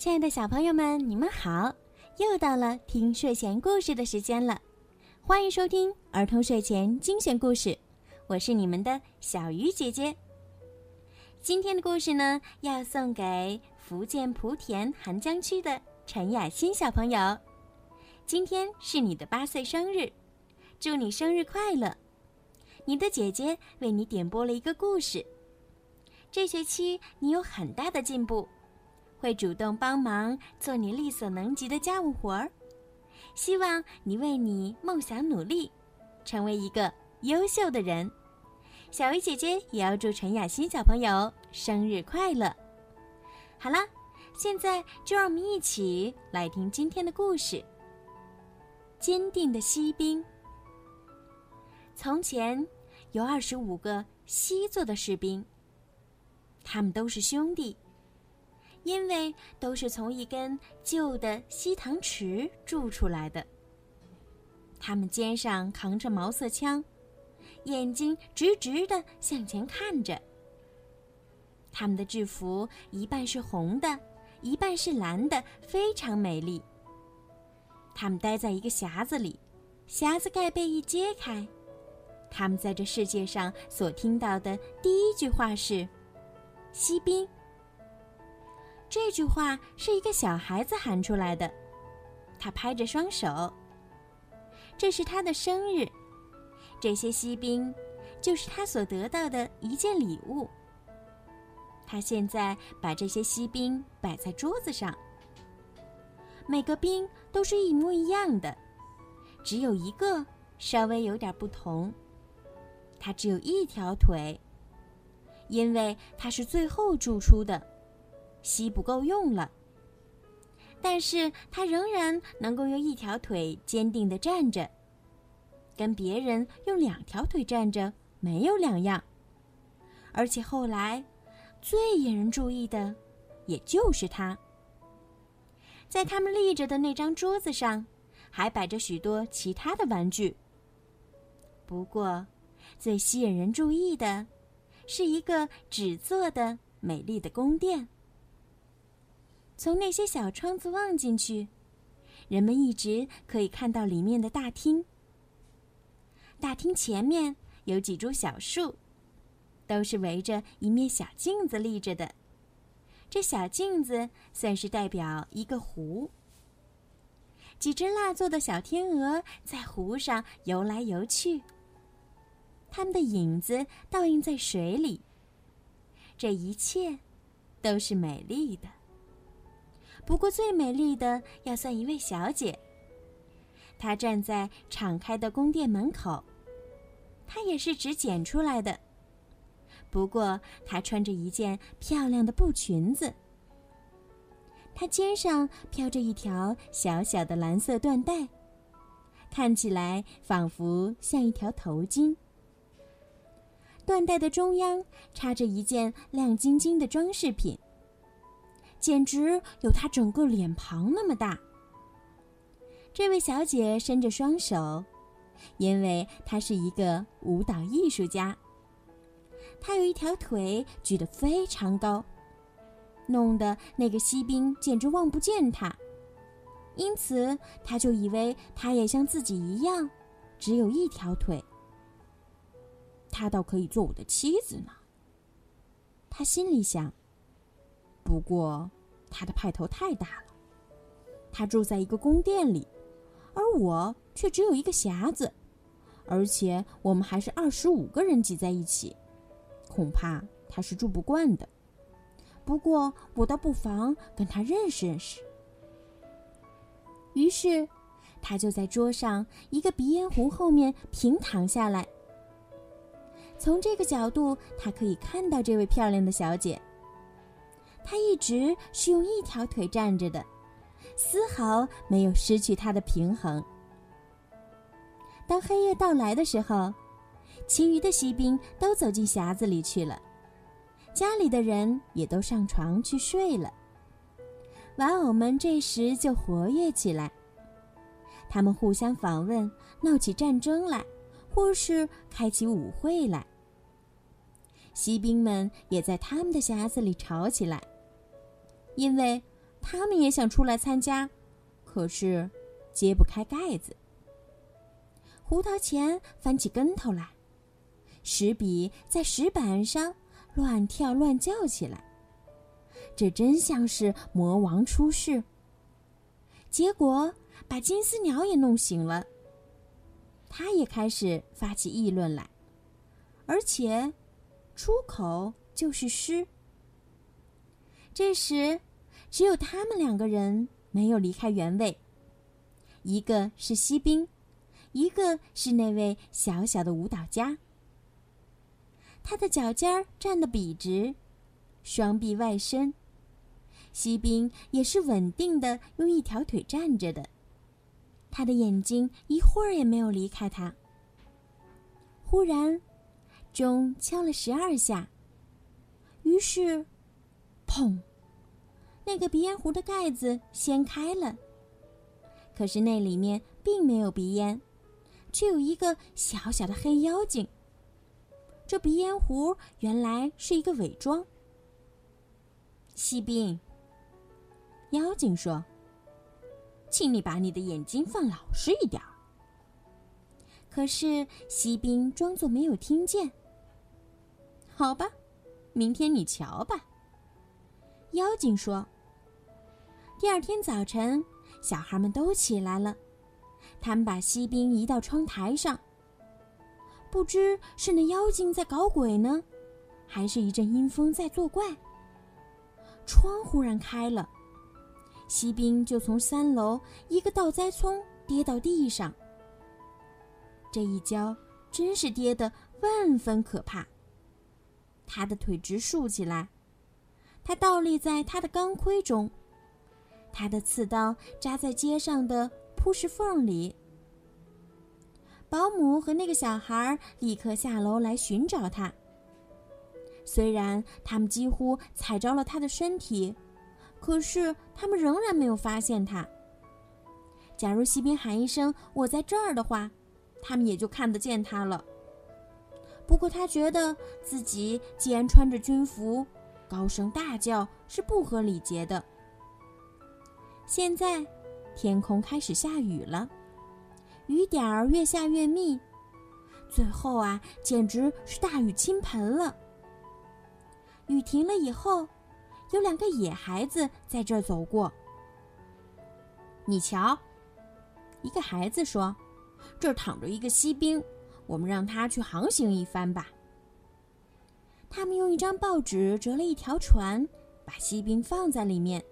亲爱的小朋友们，你们好！又到了听睡前故事的时间了，欢迎收听儿童睡前精选故事，我是你们的小鱼姐姐。今天的故事呢，要送给福建莆田涵江区的陈雅欣小朋友。今天是你的八岁生日，祝你生日快乐！你的姐姐为你点播了一个故事。这学期你有很大的进步。会主动帮忙做你力所能及的家务活儿，希望你为你梦想努力，成为一个优秀的人。小鱼姐姐也要祝陈雅欣小朋友生日快乐。好了，现在就让我们一起来听今天的故事。坚定的锡兵。从前有二十五个锡做的士兵，他们都是兄弟。因为都是从一根旧的锡糖匙铸出来的，他们肩上扛着毛瑟枪，眼睛直直的向前看着。他们的制服一半是红的，一半是蓝的，非常美丽。他们待在一个匣子里，匣子盖被一揭开，他们在这世界上所听到的第一句话是：“锡兵。”这句话是一个小孩子喊出来的，他拍着双手。这是他的生日，这些锡兵就是他所得到的一件礼物。他现在把这些锡兵摆在桌子上，每个兵都是一模一样的，只有一个稍微有点不同，他只有一条腿，因为他是最后铸出的。锡不够用了，但是他仍然能够用一条腿坚定地站着，跟别人用两条腿站着没有两样。而且后来，最引人注意的，也就是他。在他们立着的那张桌子上，还摆着许多其他的玩具。不过，最吸引人注意的，是一个纸做的美丽的宫殿。从那些小窗子望进去，人们一直可以看到里面的大厅。大厅前面有几株小树，都是围着一面小镜子立着的。这小镜子算是代表一个湖。几只蜡做的小天鹅在湖上游来游去，它们的影子倒映在水里。这一切，都是美丽的。不过，最美丽的要算一位小姐。她站在敞开的宫殿门口，她也是纸剪出来的。不过，她穿着一件漂亮的布裙子，她肩上飘着一条小小的蓝色缎带，看起来仿佛像一条头巾。缎带的中央插着一件亮晶晶的装饰品。简直有她整个脸庞那么大。这位小姐伸着双手，因为她是一个舞蹈艺术家。她有一条腿举得非常高，弄得那个锡兵简直望不见她，因此他就以为她也像自己一样，只有一条腿。她倒可以做我的妻子呢。他心里想。不过，他的派头太大了。他住在一个宫殿里，而我却只有一个匣子，而且我们还是二十五个人挤在一起，恐怕他是住不惯的。不过，我倒不妨跟他认识认识。于是，他就在桌上一个鼻烟壶后面平躺下来。从这个角度，他可以看到这位漂亮的小姐。他一直是用一条腿站着的，丝毫没有失去他的平衡。当黑夜到来的时候，其余的锡兵都走进匣子里去了，家里的人也都上床去睡了。玩偶们这时就活跃起来，他们互相访问，闹起战争来，或是开起舞会来。锡兵们也在他们的匣子里吵起来。因为他们也想出来参加，可是揭不开盖子。胡桃钳翻起跟头来，石笔在石板上乱跳乱叫起来。这真像是魔王出世。结果把金丝鸟也弄醒了，他也开始发起议论来，而且出口就是诗。这时，只有他们两个人没有离开原位，一个是锡兵。一个是那位小小的舞蹈家，他的脚尖儿站得笔直，双臂外伸。锡兵也是稳定的用一条腿站着的，他的眼睛一会儿也没有离开他。忽然，钟敲了十二下，于是，砰，那个鼻烟壶的盖子掀开了，可是那里面并没有鼻烟。却有一个小小的黑妖精。这鼻烟壶原来是一个伪装。锡兵，妖精说：“请你把你的眼睛放老实一点。”可是锡兵装作没有听见。好吧，明天你瞧吧。妖精说。第二天早晨，小孩们都起来了。他们把锡兵移到窗台上。不知是那妖精在搞鬼呢，还是一阵阴风在作怪。窗忽然开了，锡兵就从三楼一个倒栽葱跌到地上。这一跤真是跌得万分可怕。他的腿直竖起来，他倒立在他的钢盔中，他的刺刀扎在街上的。铺石缝里，保姆和那个小孩立刻下楼来寻找他。虽然他们几乎踩着了他的身体，可是他们仍然没有发现他。假如锡兵喊一声“我在这儿”的话，他们也就看得见他了。不过他觉得自己既然穿着军服，高声大叫是不合礼节的。现在。天空开始下雨了，雨点儿越下越密，最后啊，简直是大雨倾盆了。雨停了以后，有两个野孩子在这儿走过。你瞧，一个孩子说：“这儿躺着一个锡兵，我们让他去航行一番吧。”他们用一张报纸折了一条船，把锡兵放在里面。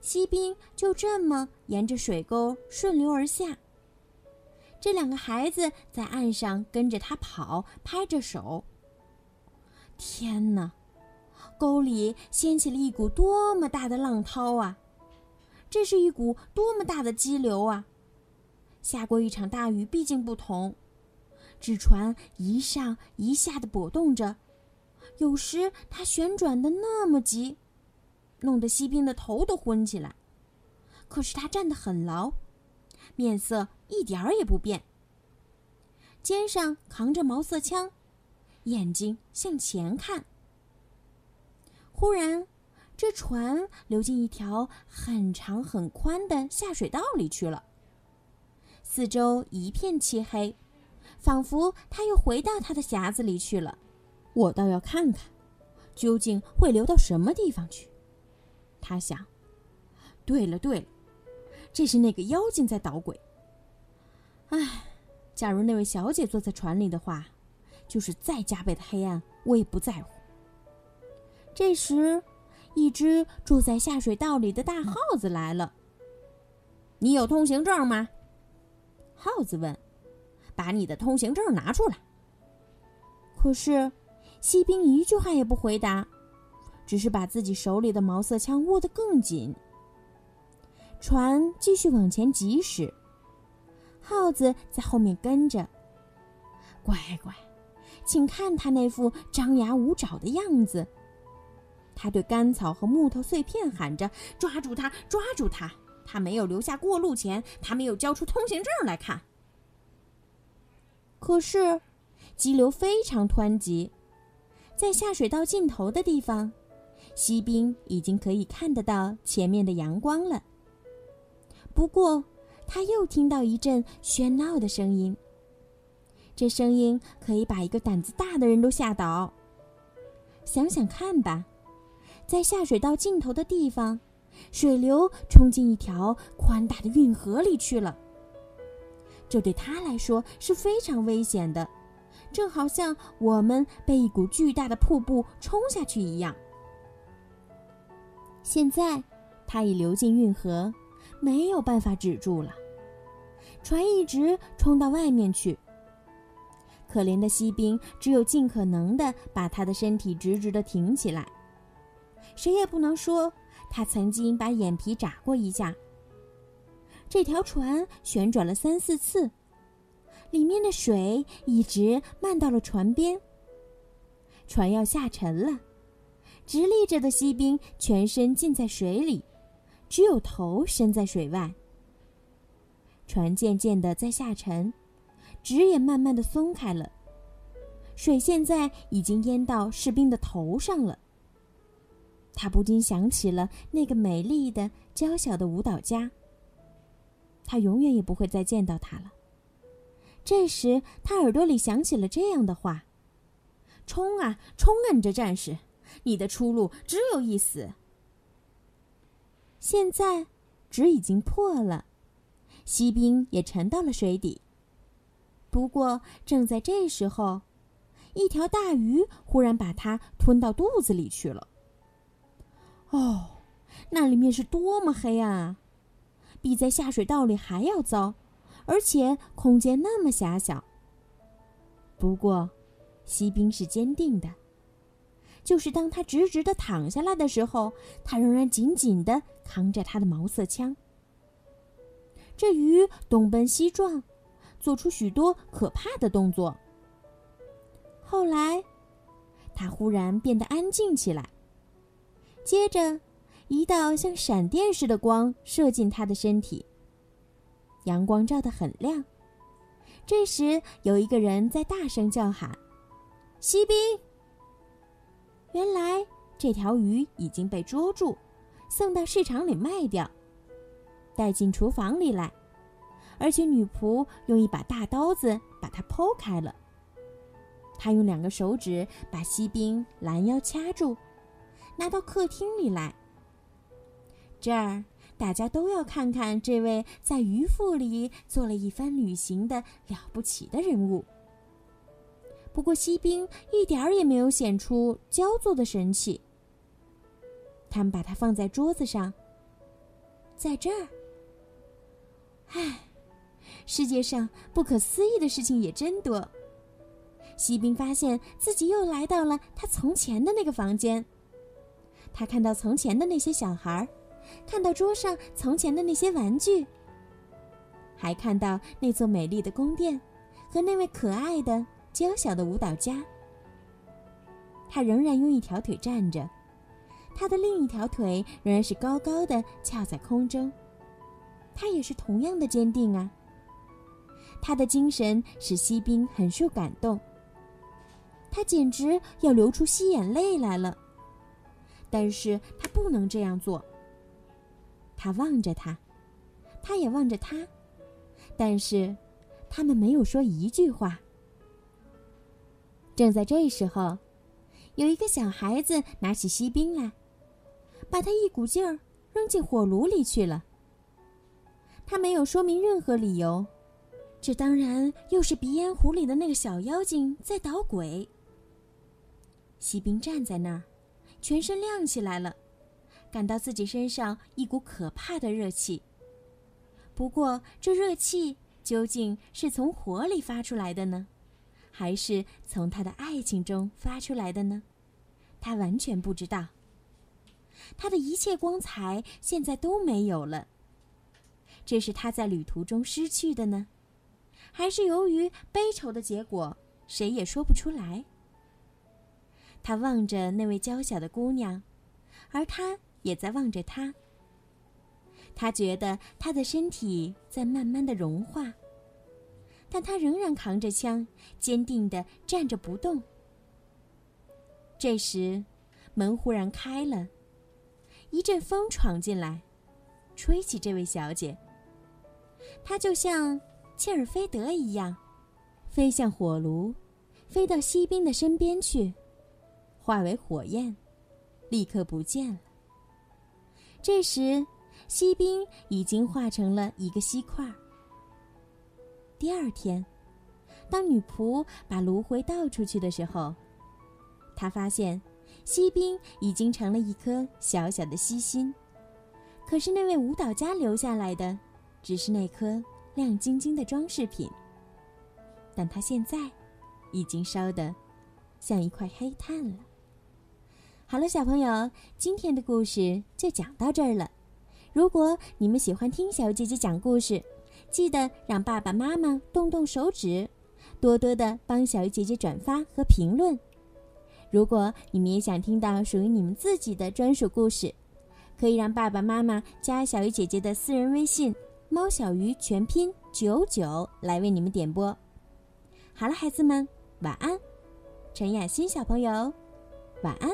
锡兵就这么沿着水沟顺流而下。这两个孩子在岸上跟着他跑，拍着手。天哪，沟里掀起了一股多么大的浪涛啊！这是一股多么大的激流啊！下过一场大雨，毕竟不同。纸船一上一下的波动着，有时它旋转的那么急。弄得锡兵的头都昏起来，可是他站得很牢，面色一点儿也不变，肩上扛着毛瑟枪，眼睛向前看。忽然，这船流进一条很长很宽的下水道里去了，四周一片漆黑，仿佛他又回到他的匣子里去了。我倒要看看，究竟会流到什么地方去。他想：“对了对了，这是那个妖精在捣鬼。唉，假如那位小姐坐在船里的话，就是再加倍的黑暗，我也不在乎。”这时，一只住在下水道里的大耗子来了。“你有通行证吗？”耗子问。“把你的通行证拿出来。”可是，锡兵一句话也不回答。只是把自己手里的毛瑟枪握得更紧。船继续往前疾驶，耗子在后面跟着。乖乖，请看他那副张牙舞爪的样子。他对干草和木头碎片喊着：“抓住他，抓住他！他没有留下过路钱，他没有交出通行证来看。”可是，激流非常湍急，在下水道尽头的地方。锡兵已经可以看得到前面的阳光了。不过，他又听到一阵喧闹的声音。这声音可以把一个胆子大的人都吓倒。想想看吧，在下水道尽头的地方，水流冲进一条宽大的运河里去了。这对他来说是非常危险的，正好像我们被一股巨大的瀑布冲下去一样。现在，它已流进运河，没有办法止住了。船一直冲到外面去。可怜的锡兵只有尽可能的把他的身体直直的挺起来。谁也不能说他曾经把眼皮眨过一下。这条船旋转了三四次，里面的水一直漫到了船边。船要下沉了，直立着的锡兵全身浸在水里，只有头伸在水外。船渐渐的在下沉。纸也慢慢的松开了，水现在已经淹到士兵的头上了。他不禁想起了那个美丽的、娇小的舞蹈家。他永远也不会再见到他了。这时，他耳朵里响起了这样的话：“冲啊，冲啊，你这战士！你的出路只有一死。”现在，纸已经破了，锡兵也沉到了水底。不过，正在这时候，一条大鱼忽然把它吞到肚子里去了。哦，那里面是多么黑暗啊！比在下水道里还要糟，而且空间那么狭小。不过，锡兵是坚定的，就是当他直直的躺下来的时候，他仍然紧紧的扛着他的毛瑟枪。这鱼东奔西撞。做出许多可怕的动作。后来，他忽然变得安静起来。接着，一道像闪电似的光射进他的身体。阳光照得很亮。这时，有一个人在大声叫喊：“锡兵！”原来，这条鱼已经被捉住，送到市场里卖掉，带进厨房里来。而且女仆用一把大刀子把它剖开了。他用两个手指把锡兵拦腰掐住，拿到客厅里来。这儿大家都要看看这位在鱼腹里做了一番旅行的了不起的人物。不过锡兵一点儿也没有显出焦作的神气。他们把它放在桌子上，在这儿。唉。世界上不可思议的事情也真多。锡兵发现自己又来到了他从前的那个房间。他看到从前的那些小孩，看到桌上从前的那些玩具，还看到那座美丽的宫殿和那位可爱的、娇小的舞蹈家。他仍然用一条腿站着，他的另一条腿仍然是高高的翘在空中。他也是同样的坚定啊。他的精神使锡兵很受感动，他简直要流出稀眼泪来了。但是他不能这样做。他望着他，他也望着他，但是他们没有说一句话。正在这时候，有一个小孩子拿起锡兵来，把他一股劲儿扔进火炉里去了。他没有说明任何理由。这当然又是鼻烟壶里的那个小妖精在捣鬼。锡兵站在那儿，全身亮起来了，感到自己身上一股可怕的热气。不过，这热气究竟是从火里发出来的呢，还是从他的爱情中发出来的呢？他完全不知道。他的一切光彩现在都没有了。这是他在旅途中失去的呢？还是由于悲愁的结果，谁也说不出来。他望着那位娇小的姑娘，而她也在望着他。他觉得他的身体在慢慢的融化，但他仍然扛着枪，坚定的站着不动。这时，门忽然开了，一阵风闯进来，吹起这位小姐。她就像切尔菲德一样，飞向火炉，飞到锡兵的身边去，化为火焰，立刻不见了。这时，锡兵已经化成了一个锡块。第二天，当女仆把炉灰倒出去的时候，她发现锡兵已经成了一颗小小的锡心。可是那位舞蹈家留下来的，只是那颗亮晶晶的装饰品。但他现在已经烧得像一块黑炭了。好了，小朋友，今天的故事就讲到这儿了。如果你们喜欢听小姐姐讲故事，记得让爸爸妈妈动动手指，多多的帮小鱼姐姐转发和评论。如果你们也想听到属于你们自己的专属故事，可以让爸爸妈妈加小鱼姐姐的私人微信“猫小鱼”全拼九九来为你们点播。好了，孩子们，晚安。陈雅欣小朋友，晚安。